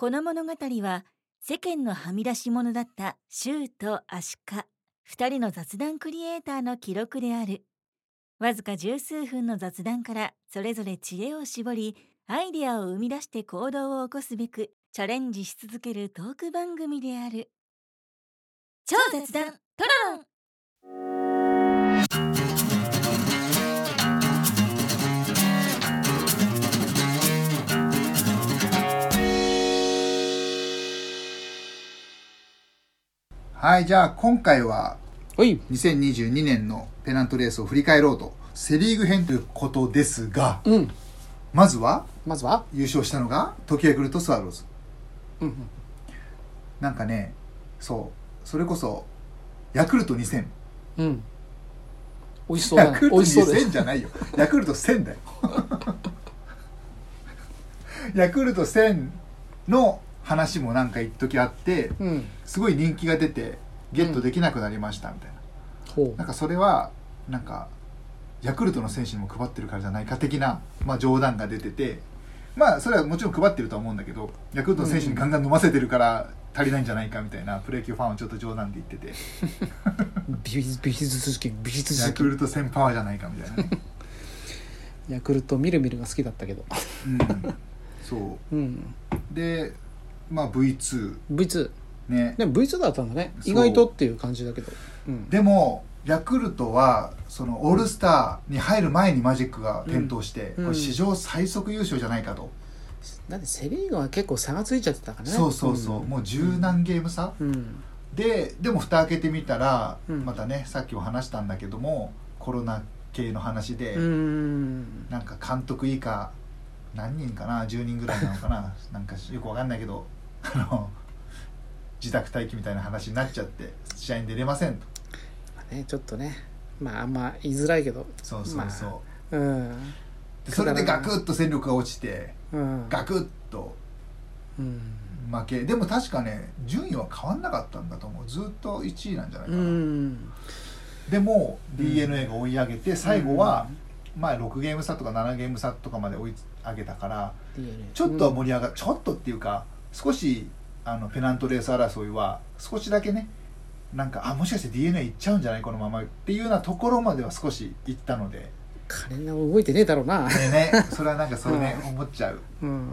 この物語は世間のはみ出し者だったシューとアシカ2人の雑談クリエイターの記録である。わずか十数分の雑談からそれぞれ知恵を絞りアイデアを生み出して行動を起こすべくチャレンジし続けるトーク番組である。超雑談トロロン。はい、じゃあ今回ははい。2022年のペナントレースを振り返ろうと、セリーグ編ということですが、うん。まずはまずは？優勝したのが時ヤクルトスワローズ。うん。なんかね、そう、それこそ、ヤクルト2000。うん。美味しそうだね。ヤクルト美味しそうで2000じゃないよ。ヤクルト1000だよ。ヤクルト1000の話もなんか一時あって、うん。すごい人気が出て、ゲットできなくなりましたみたいな。ほなんかそれはなんかヤクルトの選手にも配ってるからじゃないか的な、まあ、冗談が出ててまあそれはもちろん配ってるとは思うんだけどヤクルトの選手にガンガン飲ませてるから足りないんじゃないかみたいなプロ野球ファンはちょっと冗談で言っててう。美術、美術好き、美術好き。ヤクルト1000パワーじゃないかみたいなね、ヤクルトみるみるが好きだったけど。うん、そうん。うでまあ V2 V2。ねでも V2 だったんだね。そう意外とっていう感じだけど。うん。でもヤクルトはそのオールスターに入る前にマジックが点灯して、うんこれ史上最速優勝じゃないかと、だってセリーグは結構差がついちゃってたからね。そうそうそう、もう十何ゲーム差、うん。ででも蓋開けてみたら、うんまたねさっきも話したんだけどもコロナ系の話で、うん。なんか監督以下何人かな？10人ぐらいなのかな？なんかよくわかんないけどあの自宅待機みたいな話になっちゃって試合に出れませんとまあね、ちょっとね。まああんま言いづらいけど。そうそうそう、うん。でそれでガクッと戦力が落ちてうん。ガクッとうん。負けでも確かね順位は変わんなかったんだと思うずっと1位なんじゃないかうな、ん。でもうん d n a が追い上げて最後は、まあ6ゲーム差とか7ゲーム差とかまで追い上げたからちょっとは盛り上がる、ちょっとっていうか少しあのペナントレース争いは少しだけねなんかあもしかして d n a いっちゃうんじゃない？このままっていうようなところまでは少しいったので。金が動いてねえだろうな。でね。それはなんかそれね、思っちゃう。うん、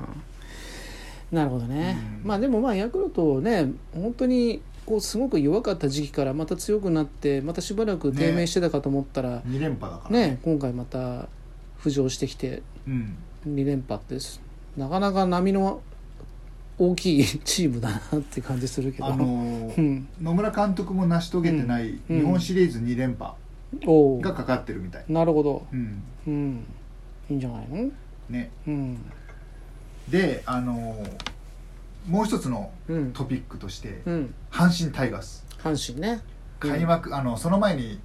なるほどね、うん。まあでもまあヤクルトね本当にこうすごく弱かった時期からまた強くなってまたしばらく低迷してたかと思ったら2連覇だからね。今回また浮上してきてうん。2連覇ですなかなか波の大きいチームだなって感じするけど、あのーうん、野村監督も成し遂げてないうん。日本シリーズ2連覇がかかってるみたい、なるほど。うん。うん。いいんじゃないの？ね。うん。であのーもう一つのうん。トピックとして、うん。阪神タイガース。阪神ね。開幕、あのその前に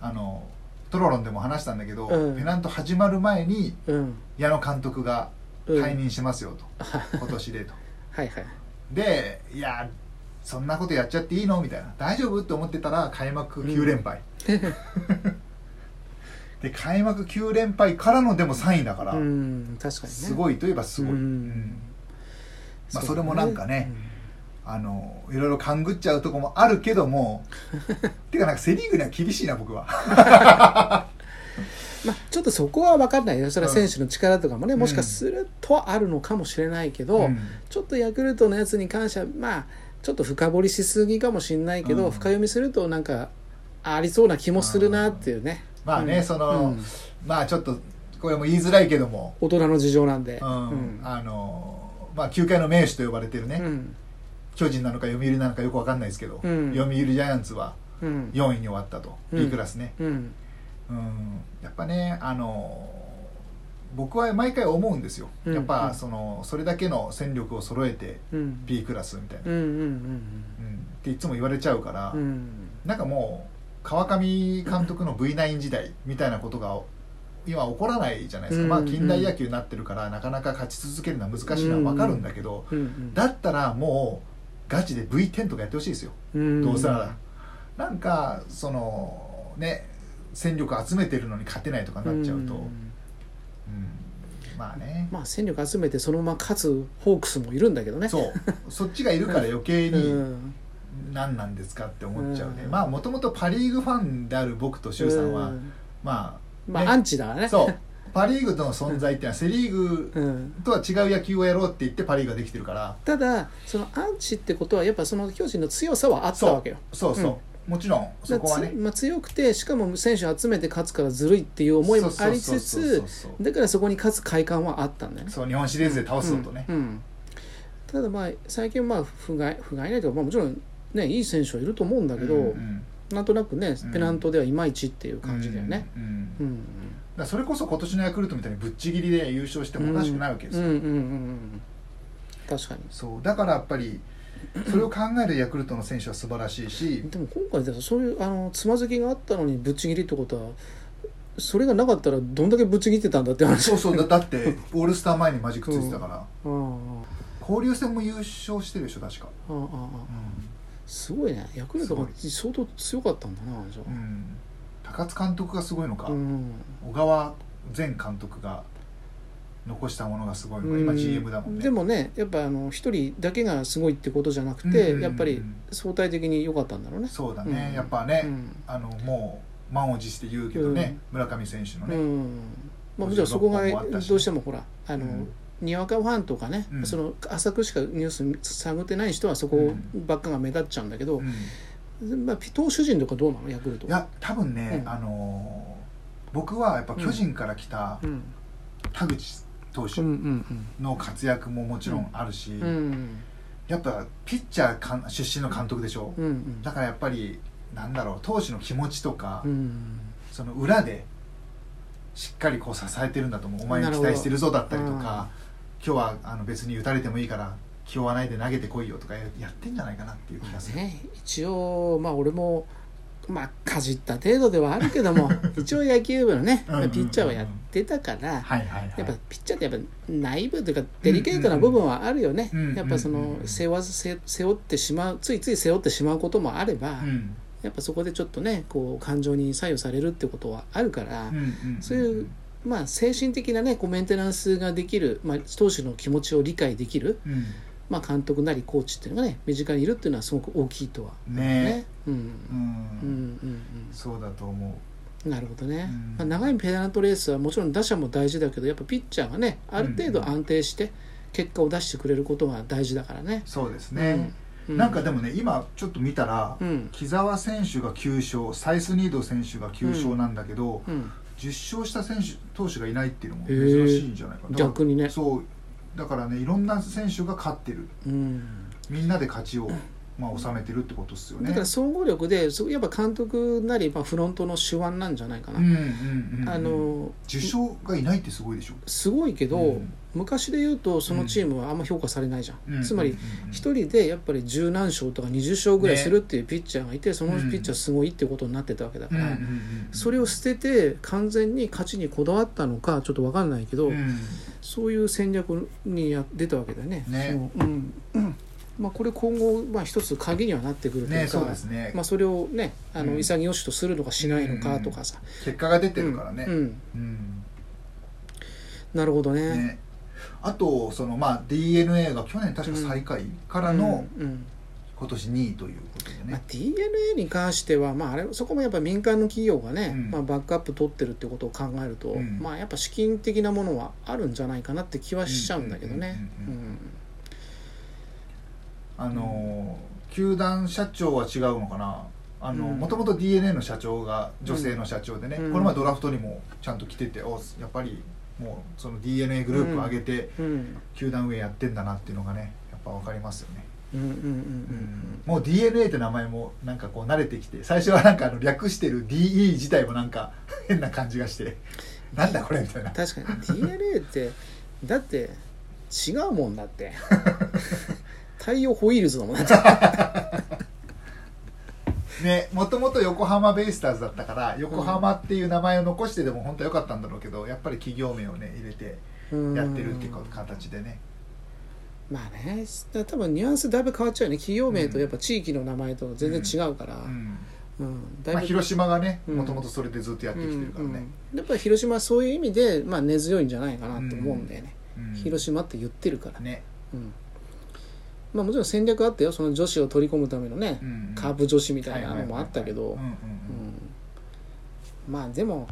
あのトロロンでも話したんだけど、うん。ペナント始まる前にうん。矢野監督がうん退任しますよと、今年でと はいはい。でいやそんなことやっちゃっていいの？みたいな。大丈夫？って思ってたら開幕9連敗、で開幕9連敗からのでも3位だから、うん確かにね。すごいといえばすごい、うん。うん。まあ、それもなんかね、あのいろいろ勘ぐっちゃうとこもあるけども てかなんかセ・リーグには厳しいな僕は まあ、ちょっとそこは分かんない。よそれは選手の力とかもね、うん。もしかするとはあるのかもしれないけど、うん。ちょっとヤクルトのやつに関してはまあちょっと深掘りしすぎかもしれないけど、うん。深読みするとなんかありそうな気もするなっていうね、まあね、うん。その、うん。まあちょっとこれも言いづらいけども、大人の事情なんで、うん。うん。あのまあ球界の名手と呼ばれてるね、うん。巨人なのか読売なのかよくわかんないですけど、うん。読売ジャイアンツはうん。4位に終わったと、うん。B クラスね、うんうん、やっぱねあの僕は毎回思うんですよ、うん。やっぱうん。そのそれだけの戦力を揃えてうん。B クラスみたいな、うんうんうんっていつも言われちゃうから、うん。うんなんかもう川上監督の V9 時代みたいなことが今起こらないじゃないですか、うん。まあ近代野球になってるからなかなか勝ち続けるのは難しいのは分かるんだけど、だったらもうガチで V10 とかやってほしいですよ、うん。どうせなら。なんかそのね戦力集めてるのに勝てないとかなっちゃうと、うん。まあね。まあ戦力集めてそのまま勝つホークスもいるんだけどね。そう。そっちがいるから余計 うにん。何なんですかって思っちゃうね、うん。まあもともとパ・リーグファンである僕と周さんは、うん。まあ、まあ、ね。アンチだね。そう。パ・リーグとの存在っていうのはセ・リーグうん、とは違う野球をやろうって言ってパ・リーグができてるから。ただそのアンチってことはやっぱその巨人の強さはあったわけよ。そう。そう、もちろんそこはね。まあ、強くてしかも選手集めて勝つからずるいっていう思いもありつつだからそこに勝つ快感はあったんだよね。そう日本シリーズで倒すぞとね、うん。うん。ただまあ最近まあ不甲斐ないというか、まあ、もちろんねいい選手はいると思うんだけど、うんうんなんとなくねうん。ペナントではいまいちっていう感じだよね、うんうんうんだそれこそ今年のヤクルトみたいにぶっちぎりで優勝してもおかしくないわけですよ、うんうんうんうん。確かに。そうだからやっぱりそれを考えるヤクルトの選手は素晴らしいしでも今回でそういうあのつまずきがあったのにぶっちぎりってことはそれがなかったらどんだけぶっちぎってたんだって話。そうそうだだって オールスター前にマジックついてたから、交流戦も優勝してるでしょ確か、すごいね。ヤクルトが相当強かったんだなじゃうんうん。高津監督がすごいのか、小川前監督が残したものがすごい今 GM だもんね。でもねやっぱあの一人だけがすごいってことじゃなくて、うん。やっぱり相対的に良かったんだろうね。そうだね、うん。やっぱね、うん。あのもう満を持して言うけどね、村上選手のね、うん。まあ、もちろんそこが56本もあったしね。どうしてもほらあの、うん。にわかファンとかね、うん。その浅くしかニュース探ってない人はそこばっかが目立っちゃうんだけど、うん。まあ、投手陣とかどうなの？ヤクルトいや多分ね、うん。あのー僕はやっぱ巨人から来たうん。田口投手うんうんの活躍ももちろんあるし、うんうん。やっぱピッチャーかん出身の監督でしょ、うんうん。だからやっぱりなんだろう投手の気持ちとか、うんその裏でしっかりこう支えてるんだと思うお前に期待してるぞだったりとか、今日はあの別に打たれてもいいから気負わないで投げてこいよとかややってんじゃないかなっていう気がする、ね、一応まあ俺もまあかじった程度ではあるけども 一応野球部のねピッチャーはやってたから、はいはいはい。やっぱピッチャーってやっぱ内部というかデリケートな部分はあるよね、やっぱその背負わせ背負ってしまうついつい背負ってしまうこともあれば、うん。やっぱそこでちょっとねこう感情に左右されるってことはあるから、そういうまあ精神的なねこうメンテナンスができる、まあ、投手の気持ちを理解できる、うんまあ、監督なりコーチっていうのがね身近にいるっていうのはすごく大きいとは。ね。うん。うん。うんうんそうだと思う。んなるほどね、うん。まあ、長いペナントレースはもちろん打者も大事だけどやっぱピッチャーがねある程度安定して結果を出してくれることが大事だからね。う。そうですね、うなんかでもね今ちょっと見たら、うん。木澤選手が9勝サイスニード選手が9勝なんだけど、うん、10勝した選手投手がいないっていうのも珍しいんじゃないかな。逆にね。そうだからねいろんな選手が勝ってる。うん。みんなで勝ちを、まあ、収めてるってことですよね。だから総合力でそやっぱ監督なり、まあ、フロントの手腕なんじゃないかな、受賞がいないってすごいでしょ。すごいけど、うん昔で言うとそのチームはあんま評価されないじゃん、うん。つまりうんうんうん。一人でやっぱり十何勝とか20勝ぐらいするっていうピッチャーがいて、そのピッチャーすごいってことになってたわけだから、うんそれを捨てて完全に勝ちにこだわったのかちょっと分かんないけど、うん。そういう戦略にや出たわけだよね。ね。そううん。うんまあ、これ今後、まあ、一つ鍵にはなってくるというかねそうですね、まあ、それをねあのうん。潔しとするのかしないのかとかさ、結果が出てるからね。うんうん。うん。なるほどね。ねあとそのまあ d n a が去年確か最下位からの今年2位ということでまあね、、d n a に関しては、まあ、あれそこもやっぱ民間の企業がね、うん。まあ、バックアップ取ってるってことを考えると、うん。まあ、やっぱ資金的なものはあるんじゃないかなって気はしちゃうんだけどね。あのー球団社長は違うのかな？あのうん。もともと d n a の社長が女性の社長でね、うん。この前ドラフトにもちゃんと来てておやっぱりもうその d n a グループを上げてうん球団運営やってんだなっていうのがねやっぱ分かりますよね、もう d n a って名前もなんかこう慣れてきて最初はなんかあの略してる DE 自体もなんか 変な感じがしてなんだこれみたいな。確かに。D n a ってだって違うもんだって。太陽ホイールズだもんだってねもともと横浜ベイスターズだったから横浜っていう名前を残してでも本当は良かったんだろうけどやっぱり企業名をね入れてやってるっていう形でね。まあね多分ニュアンスだいぶ変わっちゃうよね。企業名とやっぱ地域の名前と全然違うから、うん。うん、だまあ、広島がねうん。もともとそれでずっとやってきてるからね、うん。うん。やっぱり広島はそういう意味で、まあ、根強いんじゃないかなと思うんだよね、うん。広島って言ってるから、ね、うんまあ、もちろん戦略あったよ。その女子を取り込むためのね、うんカープ女子みたいなのもあったけど。うんうんうん。うん。まあでも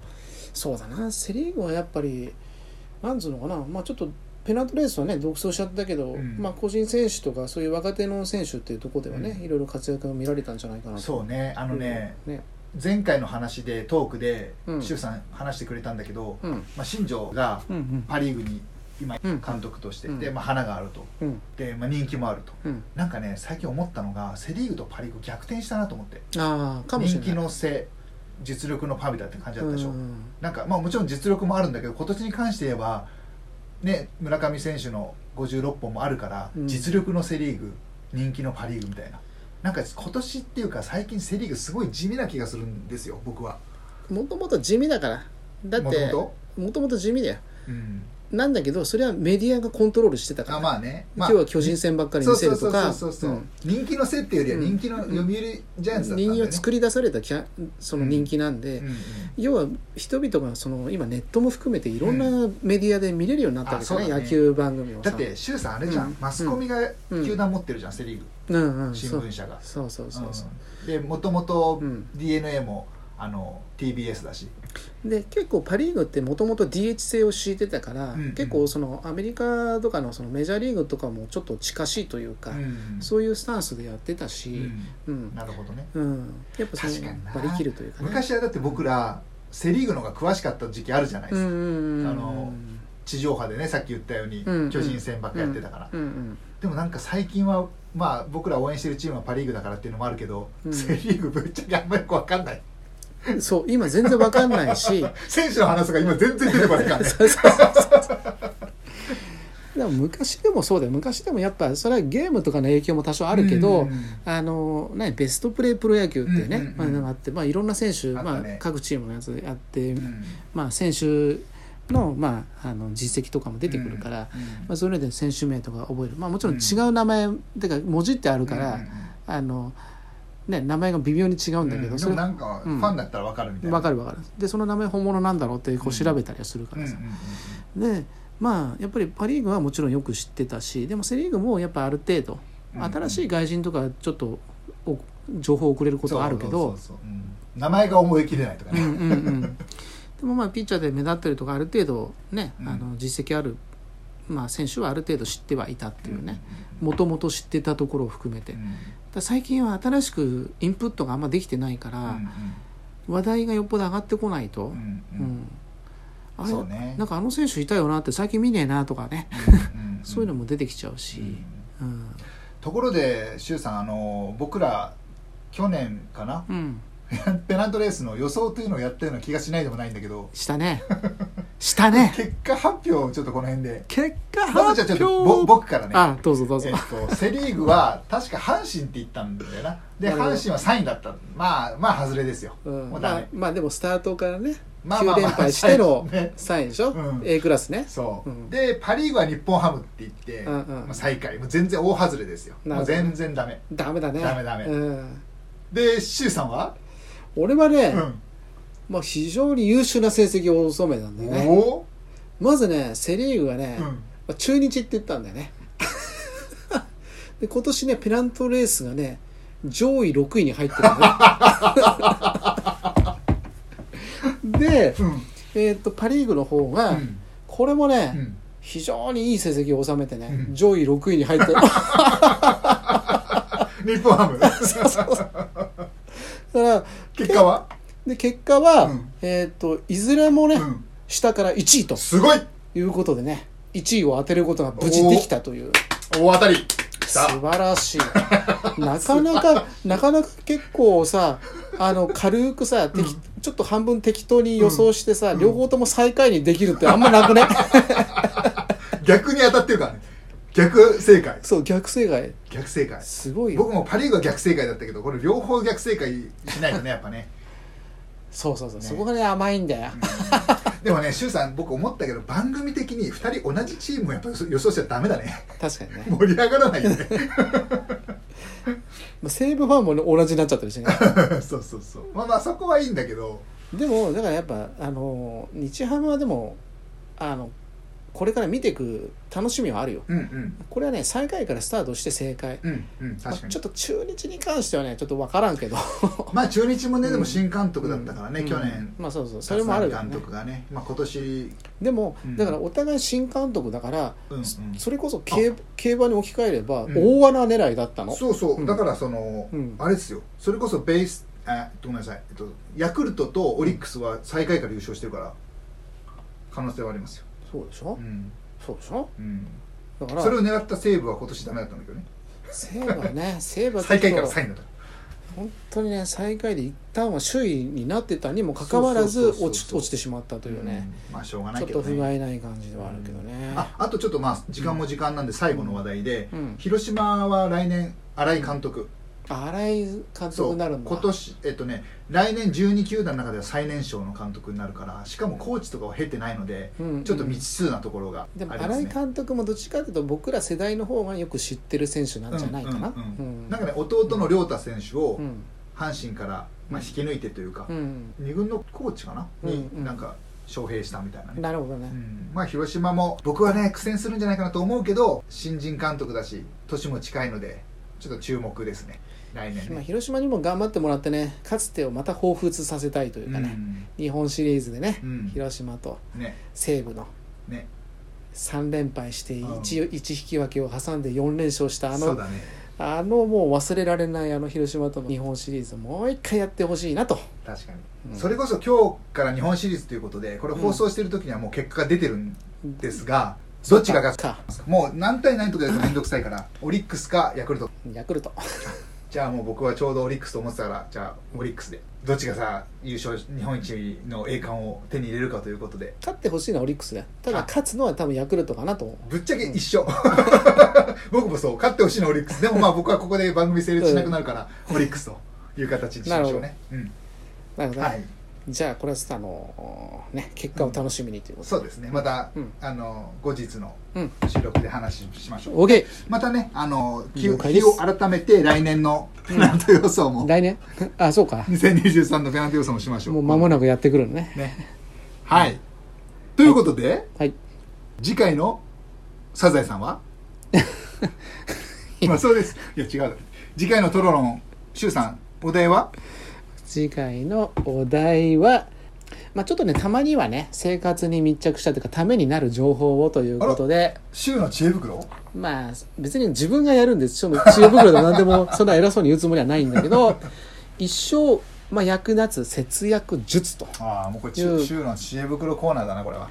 そうだな。セ・リーグはやっぱりなんつうのかな、まあ、ちょっとペナントレースはね独走しちゃったけど、うん。まあ、個人選手とかそういう若手の選手っていうところではね、うん。いろいろ活躍が見られたんじゃないかなと。そうね。あのね、ね。前回の話でトークでうん。周さん話してくれたんだけど、うん。まあ、新庄がうんうん。パ・リーグに今うん。監督として、うん。で、まあ、花があると。うん。で、まあ、人気もあると。うん。なんかね最近思ったのがセ・リーグとパ・リーグ逆転したなと思って。ああかもしれ人ない。気の背実力のパビだって感じだったでしょ、うん。なんかまあもちろん実力もあるんだけど今年に関して言えばね村上選手の56本もあるから、うん。実力のセ・リーグ人気のパ・リーグみたいな。なんか今年っていうか最近セ・リーグすごい地味な気がするんですよ僕は。もともと地味だから。だってもともと地味だよ。うんなんだけどそれはメディアがコントロールしてたから。あまあね、まあ、今日は巨人戦ばっかり見せるとか。人気の背っていうよりは人気の読売ジャイアンツだったんだよね。人気を作り出されたキャその人気なんで、うん。うん。要は人々がその今ネットも含めていろんなメディアで見れるようになったわけですよね,、うだね。野球番組をさ。だって周さんあれじゃん、うん。マスコミが球団持ってるじゃん、セ・リーグ。うん。うん。新聞社が。そうそうそうそう。でもともとうん。d n a もあの TBS だし。で結構パ・リーグってもともと DH 制を敷いてたから、うんうん。結構そのアメリカとかのそのメジャーリーグとかもちょっと近しいというか、うんそういうスタンスでやってたうし、ん。うん。なるほどね。うん。やっぱその確かにな。割り切るというかね。昔はだって僕らセ・リーグの方が詳しかった時期あるじゃないですか、うんうんうんあの地上波でねさっき言ったようにうん巨人戦ばっかやってたから、うんうんでもなんか最近はまあ僕ら応援してるチームはパ・リーグだからっていうのもあるけど、うん。セ・リーグぶっちゃけあんまりよく分かんない。うん そう今全然わかんないし。選手の話が今全然出てこないからね。そうそうそうでも昔でもそうだよ。昔でもやっぱそれはゲームとかの影響も多少あるけど、うんうんあのね、ベストプレープロ野球っていうね、うんうんうんまあ、って、まあ、いろんな選手、ね。まあ、各チームのやつやって、うん。まあ、選手の,、まあ、あの実績とかも出てくるから、うんまあ、それで選手名とか覚える、まあ、もちろん。違う名前、てか文字ってあるから、うんうんうん。あのね、名前が微妙に違うんだけど、うん。でそれもなんかフうん。ァンだったら分かるみたいな、分かる分かる。でその名前本物なんだろうってこう調べたりはするかうんうんらさ、うん。でまあやっぱりパ・リーグはもちろんよく知ってたしでもセ・リーグもやっぱある程度うん新しい外人とかちょっとお情報をくれることはあるけど名前が覚えきれないとかね、うんうんうん。でもまあピッチャーで目立ってるとかある程度ね、うん。あの実績ある、まあ、選手はある程度知ってはいたっていうね。うんもともと知ってたところを含めて、最近は新しくインプットがあんまできてないから、うん話題がよっぽど上がってこないと、うんうん。うん。あれね。なんかあの選手いたよなって最近見ねえなとかね、うん そういうのも出てきちゃうし、うんところで周さんあの僕ら去年かな？うん、ペナントレースの予想というのをやったような気がしないでもないんだけど。したね。したね。結果発表をちょっとこの辺で。結果まずじゃあちょっとぼ僕からね。あどうぞどうぞ、えっと、セ・リーグは確か阪神って言ったんだよな。で阪神は3位だった。まあまあ外れですよ、うん。もうダメ。まあ、まあでもスタートからね、まあまあまあ9連敗してのね。3位でしょ、うん。A クラスね。そう、うん。でパ・リーグは日本ハムって言って、うんうん。まあ、最下位。もう全然大外れですよ。もう全然ダメ。ダメだね。ダメダメ。うん、で周さんは、俺はね、うん。まあ、非常に優秀な成績を収めたんだよね。まずねセ・リーグはね、うん。まあ中日って言ったんだよね。で今年ねペナントレースがね上位6位に入ってるんだね。で、うん。えーっとパ・リーグの方が、うん。これもね、うん。非常にいい成績を収めてね、うん。上位6位に入ってる。日本ハムら結果は、で結果は、うん。えーっといずれもね、うん、下から1位と。すごい。いうことでね1位を当てることが無事できたという。大当たり。素晴らしい。なかなかなかなか結構さあの軽くさ、適ちょっと半分適当に予想してさ、両方とも最下位にできるってあんまなくね？逆に当たってるからね逆正解。そう逆正解。逆正解。すごいよ。僕もパ・リーグは逆正解だったけどこれ両方逆正解しないとねやっぱね。そうそうそう、ね。そこがね甘いんだよ、でもね周さん僕思ったけど番組的に2人同じチームをやっぱ予想しちゃダメだね。確かにね。盛り上がらないよね。まあ西武ファンもね同じになっちゃったりしてね。そうそうそう。まあまあそこはいいんだけど。でもだからやっぱあの日ハムはでもあのこれから見ていく楽しみはあるよ。うんうん。これはね最下位からスタートして正解、うんうんまあちょっと中日に関してはねちょっと分からんけど。まあ中日もねうん。でも新監督だったからね、うん。去年。まあそうそう。それもあるよ監ね。督がね、まあ、今年、でも、うん。だからお互い新監督だから、うんうん。それこそ競競馬に置き換えれば、うん。大穴狙いだったの。そうそう、うん。だからその、うん。あれですよ。それこそベースあごめんなさい、えっと、ヤクルトとオリックスは最下位から優勝してるから可能性はありますよ、そうでしょ、うん。そうでしょ？うん、だから。それを狙った西武は今年ダメだったんだけどね。西武はね。西武はちょ最っと。下位から3位だった本当にね最下位で一旦は首位になってたにもかかわらず落ち落ちてしまったというね、うん。まあしょうがなちょっといけどね不甲斐ない感じではあるけどね、ああとちょっとまあ時間も時間なんで最後の話題で、うん。広島は来年新井監督、あ新井監督になるんだ。今年えっとね来年12球団の中では最年少の監督になるからしかもコーチとかを経てないので、うんちょっと未知数なところがありでもますね。新井監督もどっちかというと僕ら世代の方がよく知ってる選手なんじゃないかな、うんうんうんなんかね弟の亮太選手をうん。阪神から、まあ、引き抜いてというか、うん。二軍のコーチかな、うんにうん。なんか招聘したみたいなね、なるほどね、うん。まあ広島も僕はね苦戦するんじゃないかなと思うけど新人監督だし年も近いのでちょっと注目ですね。来年まあ、ね、広島にも頑張ってもらってねかつてをまた彷彿させたいというかね、日本シリーズでね、うん。広島と西武のね。3連敗してうん。1, 一引き分けを挟んで4連勝したあのそうだね。あのもう忘れられないあの広島との日本シリーズもう一回やってほしいなと。確かに、うん。それこそ今日から日本シリーズということでこれ放送してる時にはもう結果が出てるんですが、どっちが勝つ？か。もう何対何とかやると面倒くさいから。オリックスかヤクルト。ヤクルト。じゃあもう僕はちょうどオリックスと思ってたから。じゃあオリックスで。どっちがさ優勝日本一の栄冠を手に入れるかということで。勝ってほしいのはオリックスだよ。ただあ。勝つのは多分ヤクルトかなと思う。ぶっちゃけ一緒。僕もそう。勝ってほしいのはオリックス。でもまあ僕はここで番組成立しなくなるからオリックスという形にしましょうね、うん。なるほどね、はいじゃあこれはあのね結果を楽しみにということそうですね。また、うん。あの後日のうん。収録で話しましょう、OK またねあの日了解です。日を改めて来年のペナント予想も、来年？あそうか。2023のペナント予想もしましょう。もう間もなくやってくるのね。ね。はい。ということで、はい。次回のサザエさんは？まあそうです。いや違う。次回のトロロンシュウさんお題は？次回のお題はまあちょっとねたまにはね生活に密着したというかためになる情報をということで。シュウの知恵袋？まあ別に自分がやるんです。知恵袋でも何でも そんな偉そうに言うつもりはないんだけど一生、まあ、役立つ節約術と。ああもうこれシう。んュシュウの知恵袋コーナーだなこれは。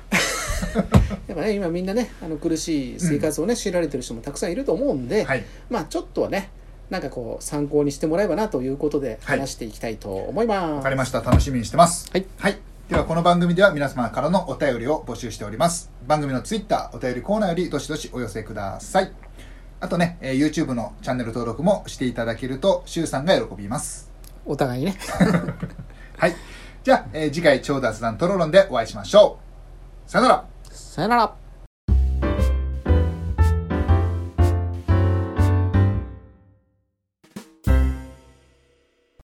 やっぱね今みんなねあの苦しい生活をね、強いられてる人もたくさんいると思うんで、はい。まあちょっとはねなんかこう参考にしてもらえばなということではい。話していきたいと思います。わかりました。楽しみにしてます。はい、はい、ではこの番組では皆様からのお便りを募集しております。番組のツイッターお便りコーナーよりどしどしお寄せください。あとね、えー YouTube のチャンネル登録もしていただけるとシュウさんが喜びます。お互いにね。はい。じゃあ、えー次回超雑談トロロンでお会いしましょう。さよなら。さよなら。